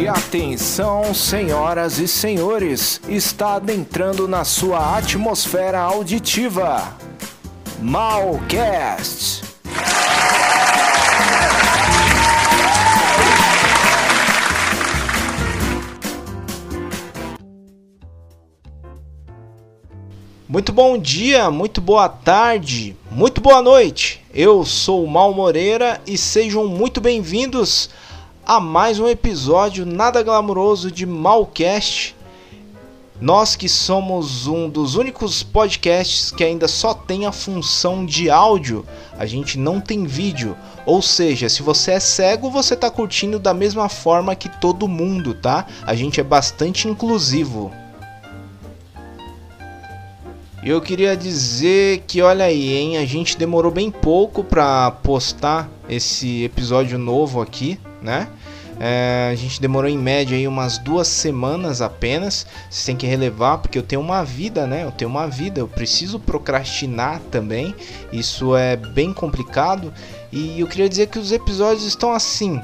E atenção, senhoras e senhores, está adentrando na sua atmosfera auditiva. Malcast. Muito bom dia, muito boa tarde, muito boa noite. Eu sou o Mal Moreira e sejam muito bem-vindos a mais um episódio nada glamouroso de Malcast. Nós que somos um dos únicos podcasts que ainda só tem a função de áudio, a gente não tem vídeo. Ou seja, se você é cego, você está curtindo da mesma forma que todo mundo, tá? A gente é bastante inclusivo. Eu queria dizer que olha aí, hein, a gente demorou bem pouco para postar esse episódio novo aqui, né? É, a gente demorou em média aí umas duas semanas apenas. Você tem que relevar, porque eu tenho uma vida, né? Eu tenho uma vida, eu preciso procrastinar também. Isso é bem complicado. E eu queria dizer que os episódios estão assim.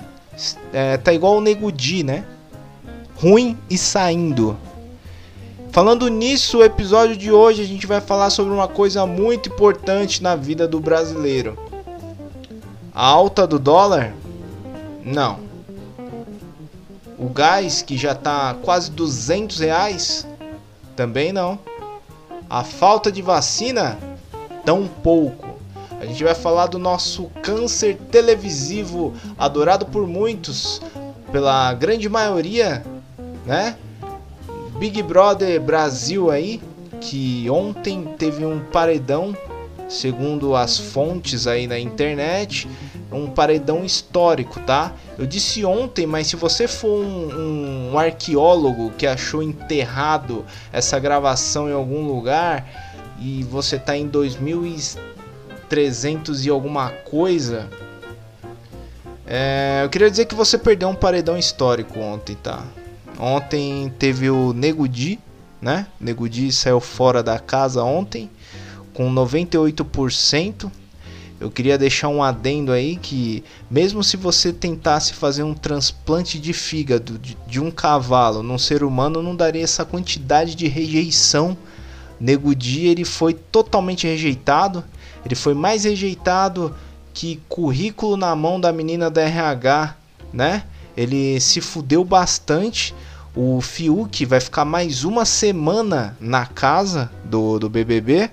É, tá igual o Nego Di, né? Ruim e saindo. Falando nisso, o episódio de hoje a gente vai falar sobre uma coisa muito importante na vida do brasileiro. A alta do dólar? Não. O gás que já está quase 200 reais? Também não. A falta de vacina? Tão pouco. A gente vai falar do nosso câncer televisivo adorado por muitos, pela grande maioria, né? Big Brother Brasil aí, que ontem teve um paredão, segundo as fontes aí na internet, um paredão histórico, tá? Eu disse ontem, mas se você for um, um arqueólogo que achou enterrado essa gravação em algum lugar e você tá em 2300 e alguma coisa, é, eu queria dizer que você perdeu um paredão histórico ontem, tá? Ontem teve o Nego Di, né? Nego Di saiu fora da casa ontem com 98%. Eu queria deixar um adendo aí que mesmo se você tentasse fazer um transplante de fígado de, de um cavalo num ser humano, não daria essa quantidade de rejeição. Nego Di ele foi totalmente rejeitado. Ele foi mais rejeitado que currículo na mão da menina da RH, né? Ele se fudeu bastante. O Fiuk vai ficar mais uma semana na casa do, do BBB.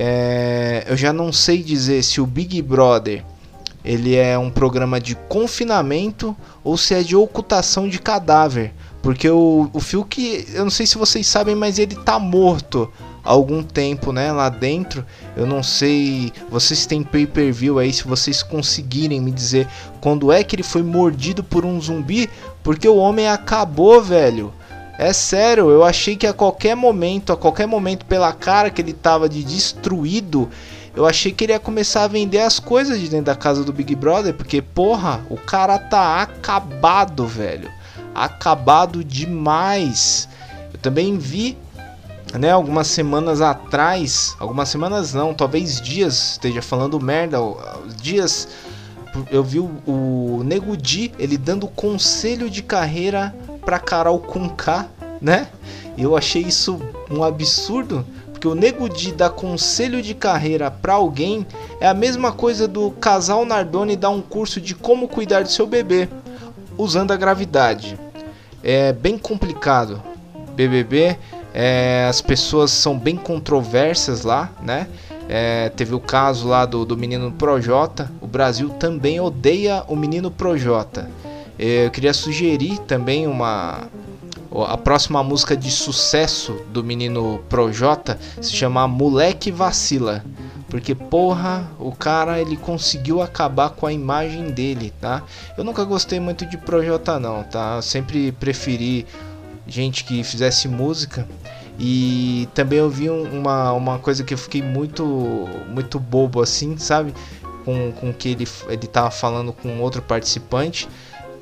É, eu já não sei dizer se o Big Brother ele é um programa de confinamento ou se é de ocultação de cadáver. Porque o, o Fiuk, eu não sei se vocês sabem, mas ele tá morto há algum tempo, né? Lá dentro. Eu não sei. Vocês têm pay per view aí, se vocês conseguirem me dizer quando é que ele foi mordido por um zumbi. Porque o homem acabou, velho. É sério, eu achei que a qualquer momento, a qualquer momento, pela cara que ele tava de destruído, eu achei que ele ia começar a vender as coisas de dentro da casa do Big Brother, porque porra, o cara tá acabado, velho. Acabado demais. Eu também vi, né, algumas semanas atrás, algumas semanas não, talvez dias, esteja falando merda, dias eu vi o, o Nego Di, ele dando conselho de carreira pra Carol com K, né? Eu achei isso um absurdo, porque o nego de dar conselho de carreira para alguém é a mesma coisa do casal Nardoni dar um curso de como cuidar do seu bebê usando a gravidade. É bem complicado. BBB, é, as pessoas são bem controversas lá, né? É, teve o caso lá do, do menino Projota. O Brasil também odeia o menino Projota. É, eu queria sugerir também uma a próxima música de sucesso do menino Projota se chama Moleque Vacila. Porque porra, o cara ele conseguiu acabar com a imagem dele, tá? Eu nunca gostei muito de Projota não, tá? Eu sempre preferi gente que fizesse música. E também eu vi uma, uma coisa que eu fiquei muito muito bobo assim, sabe? Com, com que ele, ele tava falando com outro participante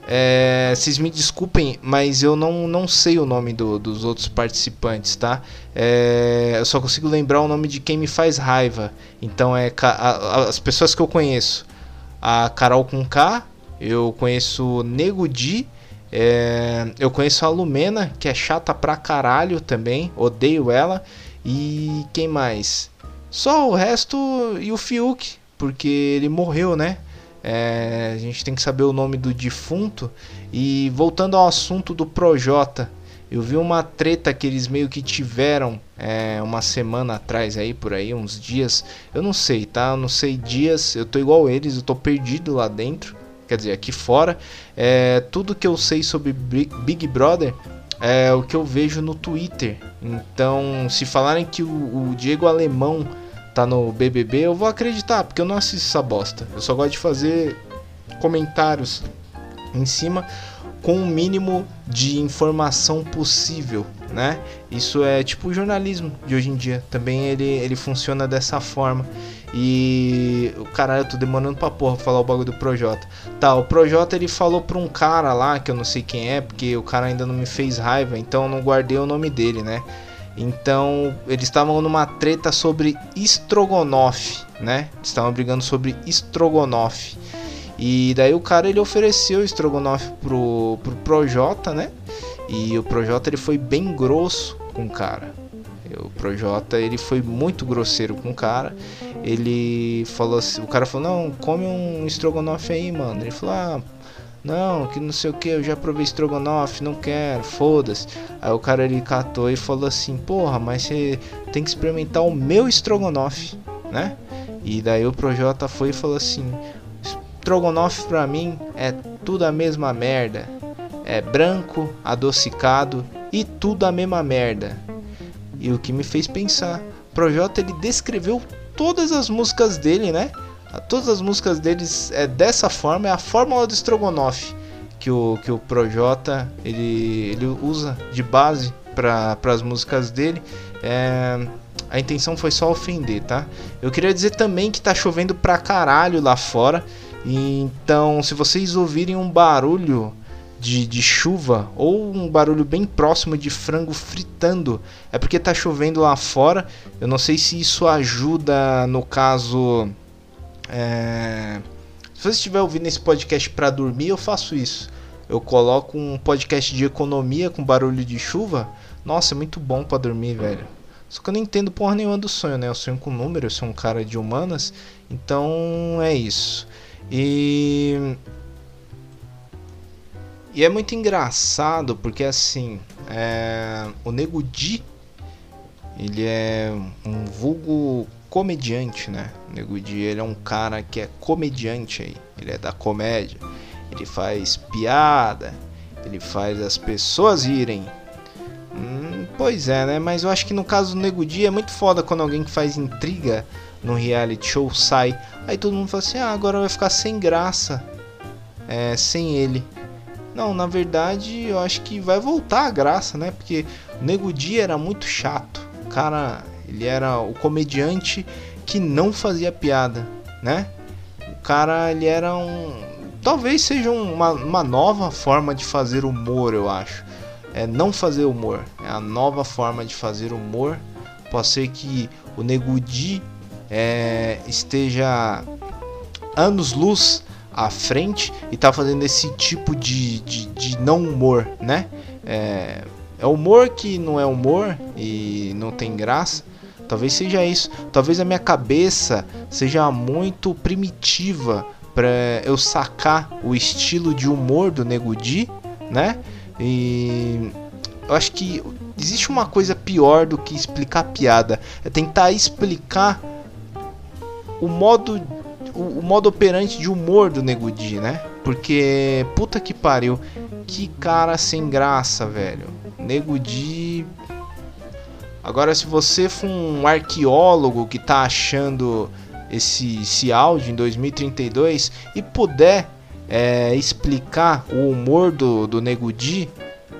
é, vocês me desculpem, mas eu não, não sei o nome do, dos outros participantes, tá? É, eu só consigo lembrar o nome de quem me faz raiva. Então é a, a, as pessoas que eu conheço. A Carol com K, eu conheço Nego Di, É, eu conheço a Lumena, que é chata pra caralho também, odeio ela. E quem mais? Só o resto e o Fiuk, porque ele morreu, né? É, a gente tem que saber o nome do defunto. E voltando ao assunto do Projota, eu vi uma treta que eles meio que tiveram é, uma semana atrás aí, por aí, uns dias. Eu não sei, tá? Eu não sei dias, eu tô igual eles, eu tô perdido lá dentro. Quer dizer, aqui fora. É, tudo que eu sei sobre Big Brother é o que eu vejo no Twitter. Então, se falarem que o, o Diego Alemão tá no BBB, eu vou acreditar, porque eu não assisto essa bosta. Eu só gosto de fazer comentários em cima com o mínimo de informação possível, né? Isso é tipo o jornalismo de hoje em dia. Também ele, ele funciona dessa forma. E o caralho, eu tô demorando pra porra falar o bagulho do Projota. Tá, o Projota ele falou pra um cara lá, que eu não sei quem é, porque o cara ainda não me fez raiva, então eu não guardei o nome dele, né? Então, eles estavam numa treta sobre Strogonoff, né? Estavam brigando sobre Strogonoff. E daí o cara ele ofereceu o estrogonofe pro, pro Projota, né? E o Projota ele foi bem grosso com o cara. O Projota ele foi muito grosseiro com o cara. Ele falou assim, o cara falou: "Não, come um estrogonofe aí, mano". Ele falou: "Ah, não, que não sei o que, eu já provei estrogonofe, não quero, foda-se. Aí o cara ele catou e falou assim: "Porra, mas você tem que experimentar o meu estrogonofe, né?" E daí o Projota foi e falou assim: Strogonoff pra mim é tudo a mesma merda. É branco, adocicado e tudo a mesma merda. E o que me fez pensar, Projota ele descreveu todas as músicas dele, né? Todas as músicas deles é dessa forma, é a fórmula do Strogonoff que o que o Projota ele, ele usa de base para as músicas dele. É, a intenção foi só ofender, tá? Eu queria dizer também que tá chovendo pra caralho lá fora. Então, se vocês ouvirem um barulho de, de, chuva ou um barulho bem próximo de frango fritando, é porque tá chovendo lá fora. Eu não sei se isso ajuda no caso. É... Se você estiver ouvindo esse podcast para dormir, eu faço isso. Eu coloco um podcast de economia com barulho de chuva. Nossa, é muito bom para dormir, velho. Só que eu não entendo porra nenhuma do sonho, né? Eu sonho com números, eu sou um cara de humanas. Então é isso. E e é muito engraçado porque assim, é... o Nego Di, ele é um vulgo comediante, né? O Nego Di, ele é um cara que é comediante aí, ele é da comédia. Ele faz piada, ele faz as pessoas irem. Hum, pois é, né? Mas eu acho que no caso do Nego Di é muito foda quando alguém que faz intriga no reality show sai. Aí todo mundo fala assim: ah, agora vai ficar sem graça é, sem ele. Não, na verdade eu acho que vai voltar a graça, né? Porque o Nego Di era muito chato. O cara, ele era o comediante que não fazia piada, né? O cara, ele era um. Talvez seja uma, uma nova forma de fazer humor, eu acho. É não fazer humor. É a nova forma de fazer humor. Pode ser que o Nego Di é, esteja anos-luz à frente e tá fazendo esse tipo de, de, de não humor, né? É, é humor que não é humor e não tem graça. Talvez seja isso. Talvez a minha cabeça seja muito primitiva para eu sacar o estilo de humor do Nego Di, né? E eu acho que existe uma coisa pior do que explicar piada. É tentar explicar o modo o, o, modo operante de humor do Nego Di, né? Porque puta que pariu, que cara sem graça, velho. Nego Di Agora se você for um arqueólogo que tá achando esse, esse áudio em 2032 e puder é, explicar o humor do, do Nego Di,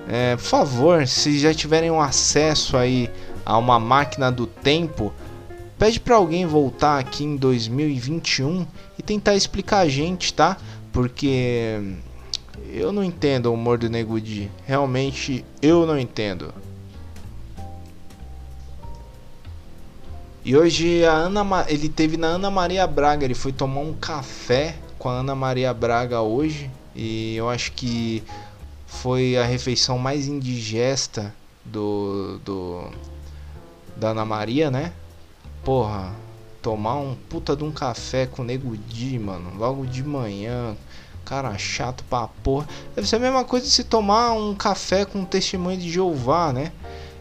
é, por favor, se já tiverem um acesso aí a uma máquina do tempo, Pede para alguém voltar aqui em 2021 e tentar explicar a gente, tá? Porque eu não entendo o humor do Nego Di. Realmente eu não entendo. E hoje a Ana ele teve na Ana Maria Braga, ele foi tomar um café com a Ana Maria Braga hoje e eu acho que foi a refeição mais indigesta do, do da Ana Maria, né? Porra, tomar um puta de um café com o Nego Di, mano, logo de manhã. Cara chato pra porra. Deve ser a mesma coisa se tomar um café com testemunho de Jeová, né?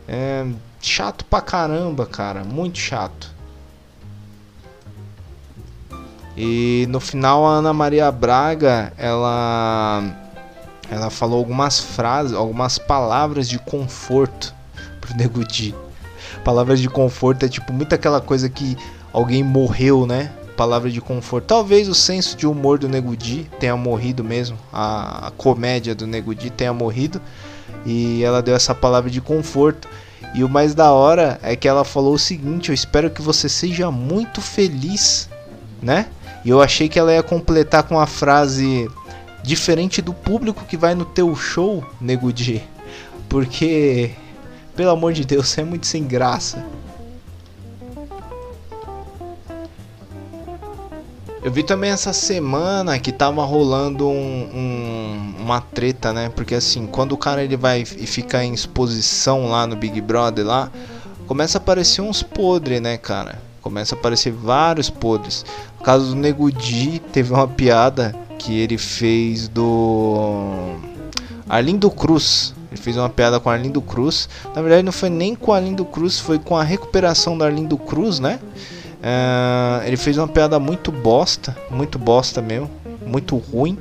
É chato pra caramba, cara. Muito chato. E no final a Ana Maria Braga, ela ela falou algumas frases, algumas palavras de conforto pro Nego Di. Palavras de conforto é tipo muito aquela coisa que alguém morreu, né? Palavra de conforto. Talvez o senso de humor do Nego Di tenha morrido mesmo, a, a comédia do Nego Di tenha morrido e ela deu essa palavra de conforto. E o mais da hora é que ela falou o seguinte: Eu espero que você seja muito feliz, né? E eu achei que ela ia completar com a frase diferente do público que vai no teu show, Nego Di. Porque, pelo amor de Deus, é muito sem graça. Eu vi também essa semana que tava rolando um, um, uma treta, né? Porque assim, quando o cara ele vai e fica em exposição lá no Big Brother lá, começa a aparecer uns podres, né, cara? Começa a aparecer vários podres. No caso do Nego Di, teve uma piada que ele fez do Arlindo Cruz. Ele fez uma piada com Arlindo Cruz. Na verdade, não foi nem com Arlindo Cruz, foi com a recuperação do Arlindo Cruz, né? Uh, ele fez uma piada muito bosta, muito bosta mesmo, muito ruim.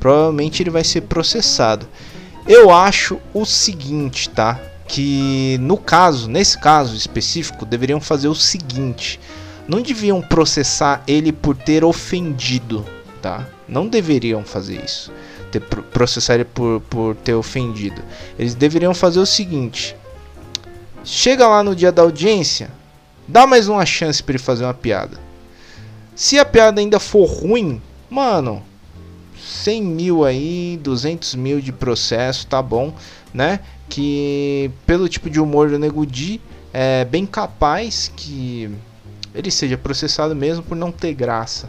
Provavelmente ele vai ser processado. Eu acho o seguinte, tá? que no caso, nesse caso específico, deveriam fazer o seguinte: não deviam processar ele por ter ofendido, tá? Não deveriam fazer isso, ter, processar ele por, por ter ofendido. Eles deveriam fazer o seguinte: chega lá no dia da audiência, dá mais uma chance para ele fazer uma piada. Se a piada ainda for ruim, mano, 100 mil aí, 200 mil de processo, tá bom, né? que pelo tipo de humor do Nego Di, é bem capaz que ele seja processado mesmo por não ter graça.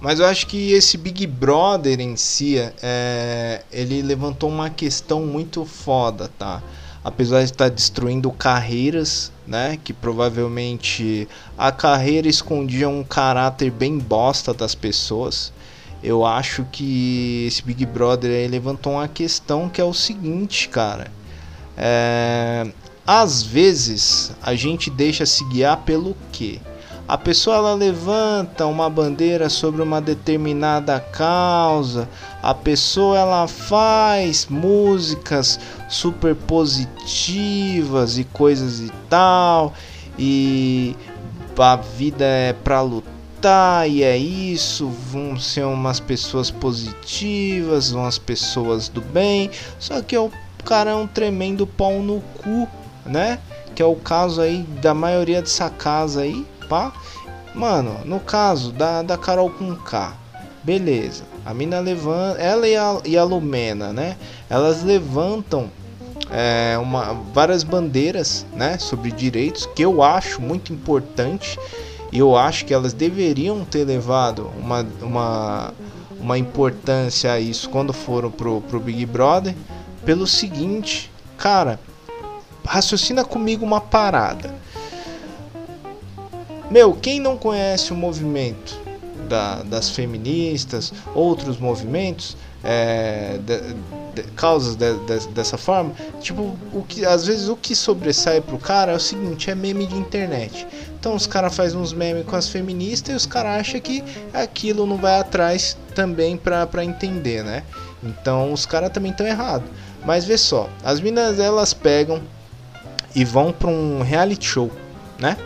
Mas eu acho que esse Big Brother em si, é, ele levantou uma questão muito foda, tá? Apesar de estar destruindo carreiras, né? Que provavelmente a carreira escondia um caráter bem bosta das pessoas eu acho que esse Big Brother levantou uma questão que é o seguinte, cara. É, às vezes a gente deixa se guiar pelo que? A pessoa ela levanta uma bandeira sobre uma determinada causa, a pessoa ela faz músicas super positivas e coisas e tal, e a vida é pra lutar e é isso, vão ser umas pessoas positivas, umas pessoas do bem, só que o cara é um tremendo pau no cu, né? Que é o caso aí da maioria dessa casa aí, pá. Mano, no caso da, da Carol com K, beleza. A mina levanta, ela e a, e a Lumena, né? Elas levantam é, uma, várias bandeiras, né? Sobre direitos que eu acho muito importante e eu acho que elas deveriam ter levado uma, uma, uma importância a isso quando foram pro, pro Big Brother. Pelo seguinte, cara, raciocina comigo uma parada. Meu, quem não conhece o movimento da, das feministas, outros movimentos, é, de, de, causas de, dessa forma, tipo, o que às vezes o que sobressai pro cara é o seguinte, é meme de internet. Então os caras fazem uns memes com as feministas e os caras acham que aquilo não vai atrás também pra, pra entender, né? Então os caras também estão errados. Mas vê só, as minas elas pegam e vão pra um reality show, né?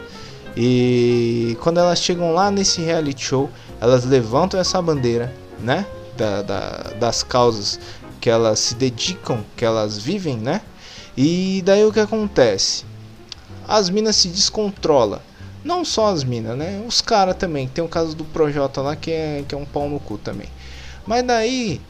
E quando elas chegam lá nesse reality show, elas levantam essa bandeira, né? Da, da, das causas que elas se dedicam, que elas vivem, né? E daí o que acontece? As minas se descontrolam. Não só as minas, né? Os caras também. Tem o caso do Projota lá que é, que é um pau no cu também. Mas daí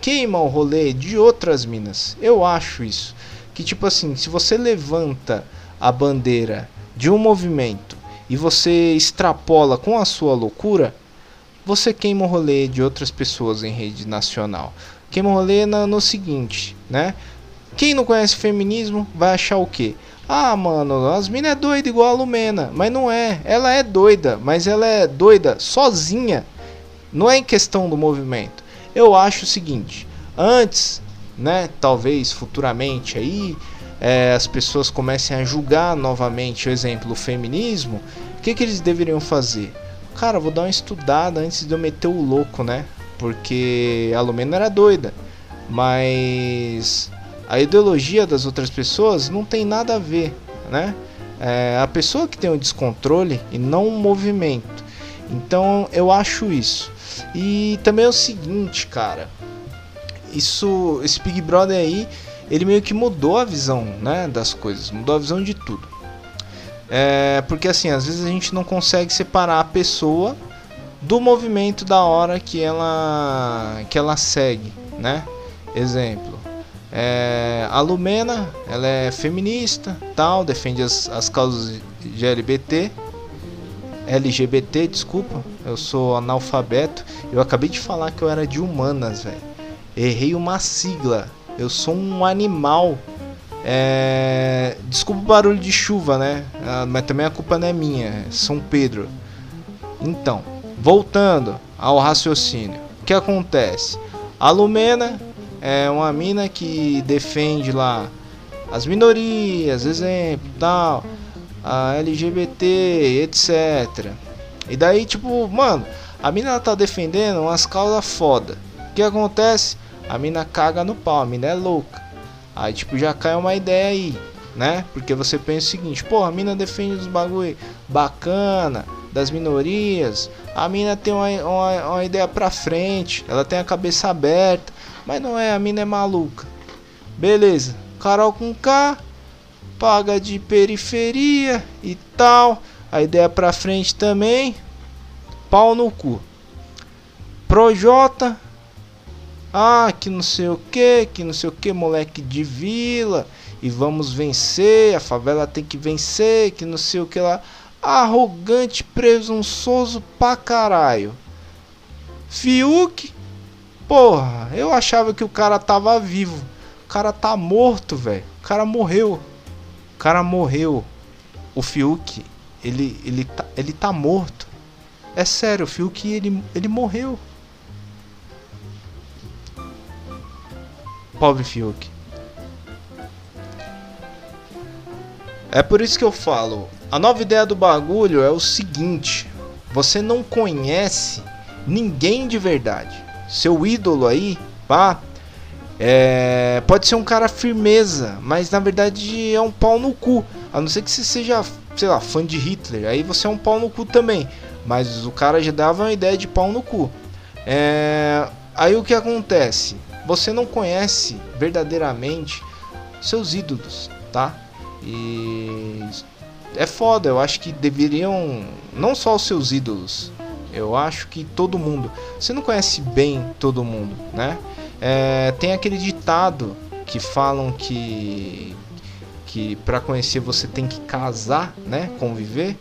queima o rolê de outras minas. Eu acho isso. Que tipo assim, se você levanta a bandeira de um movimento e você extrapola com a sua loucura, você queima o rolê de outras pessoas em rede nacional. queima o rolê no, seguinte, né? Quem não conhece feminismo vai achar o quê? Ah, mano, as minas é doida igual a Lumena. Mas não é. Ela é doida, mas ela é doida sozinha. Não é em questão do movimento. Eu acho o seguinte: antes, né, talvez futuramente aí, é, as pessoas comecem a julgar novamente, por exemplo, o feminismo. O que, que eles deveriam fazer? Cara, vou dar uma estudada antes de eu meter o louco, né? Porque a Lumena era doida. Mas a ideologia das outras pessoas não tem nada a ver, né? É a pessoa que tem o descontrole e não o movimento. Então eu acho isso. E também é o seguinte, cara. Isso, esse Big Brother aí, ele meio que mudou a visão, né, das coisas, mudou a visão de tudo. É, porque assim, às vezes a gente não consegue separar a pessoa do movimento da hora que ela que ela segue, né? Exemplo, é, a Lumena, ela é feminista, tal, defende as, as causas de LGBT, LGBT, desculpa, eu sou analfabeto. Eu acabei de falar que eu era de humanas, velho. Errei uma sigla. Eu sou um animal. É... Desculpa o barulho de chuva, né? Ah, mas também a culpa não é minha, é São Pedro. Então, voltando ao raciocínio, o que acontece? A Lumena é uma mina que defende lá as minorias, exemplo, tal, a LGBT, etc. E daí, tipo, mano, a mina ela tá defendendo umas causas foda. O que acontece? A mina caga no pau, a mina é louca. Aí, tipo, já cai uma ideia aí, né? Porque você pensa o seguinte, pô, a mina defende os bagulho bacana, das minorias. A mina tem uma, uma, uma ideia pra frente, ela tem a cabeça aberta. Mas não é, a mina é maluca. Beleza. Carol com K. Paga de periferia e tal. A ideia pra frente também. Pau no cu. Projota. Ah, que não sei o que, que não sei o que, moleque de vila. E vamos vencer, a favela tem que vencer, que não sei o que lá. Arrogante, presunçoso pra caralho. Fiuk Porra, eu achava que o cara tava vivo. O cara tá morto, velho. O cara morreu. O cara morreu. O Fiuk, ele, ele, tá, ele tá morto. É sério, o Fiuk, ele, ele morreu. Pobre Fiuk. É por isso que eu falo. A nova ideia do bagulho é o seguinte: você não conhece ninguém de verdade seu ídolo aí, pá, é, pode ser um cara firmeza, mas na verdade é um pau no cu. A não ser que você seja, sei lá, fã de Hitler, aí você é um pau no cu também. Mas o cara já dava uma ideia de pau no cu. É, aí o que acontece? Você não conhece verdadeiramente seus ídolos, tá? E é foda, eu acho que deveriam, não só os seus ídolos, eu acho que todo mundo. Você não conhece bem todo mundo, né? É, tem aquele ditado que falam que que para conhecer você tem que casar, né? Conviver.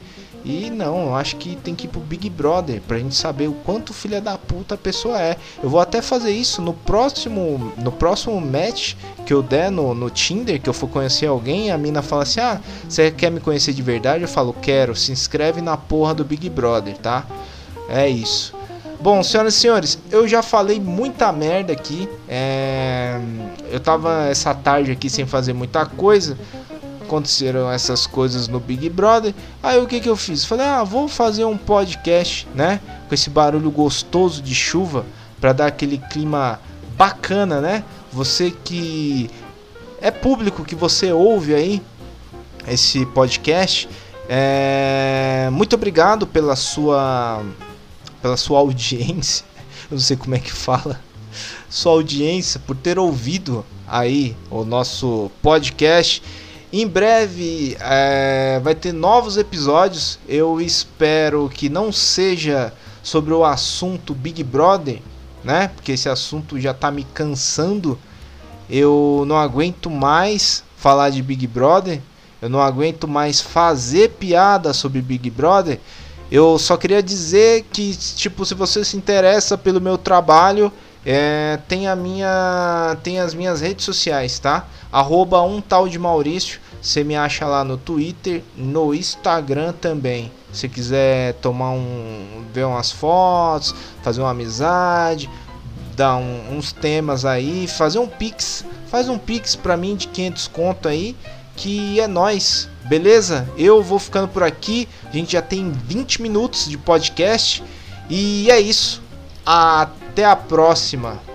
E não, eu acho que tem que ir pro Big Brother pra gente saber o quanto filha da puta a pessoa é. Eu vou até fazer isso no próximo no próximo match que eu der no, no Tinder, que eu for conhecer alguém, a mina fala assim: "Ah, você quer me conhecer de verdade?" Eu falo: "Quero". Se inscreve na porra do Big Brother, tá? É isso. Bom, senhoras e senhores, eu já falei muita merda aqui. É... Eu tava essa tarde aqui sem fazer muita coisa. Aconteceram essas coisas no Big Brother. Aí o que que eu fiz? Falei, ah, vou fazer um podcast, né? Com esse barulho gostoso de chuva. Pra dar aquele clima bacana, né? Você que é público, que você ouve aí esse podcast. É... Muito obrigado pela sua pela sua audiência, eu não sei como é que fala, sua audiência, por ter ouvido aí o nosso podcast. Em breve é, vai ter novos episódios. Eu espero que não seja sobre o assunto Big Brother, né? Porque esse assunto já tá me cansando. Eu não aguento mais falar de Big Brother. Eu não aguento mais fazer piada sobre Big Brother. Eu só queria dizer que, tipo, se você se interessa pelo meu trabalho, É, tem a minha, tem as minhas redes sociais, tá? Arroba um tal de Maurício. Você me acha lá no Twitter, no Instagram também. Se quiser tomar um, ver umas fotos, fazer uma amizade, dar um, uns temas aí, fazer um pix, faz um pix para mim de 500 conto aí, que é nós, beleza? Eu vou ficando por aqui. A gente já tem 20 minutos de podcast e é isso. Até a próxima.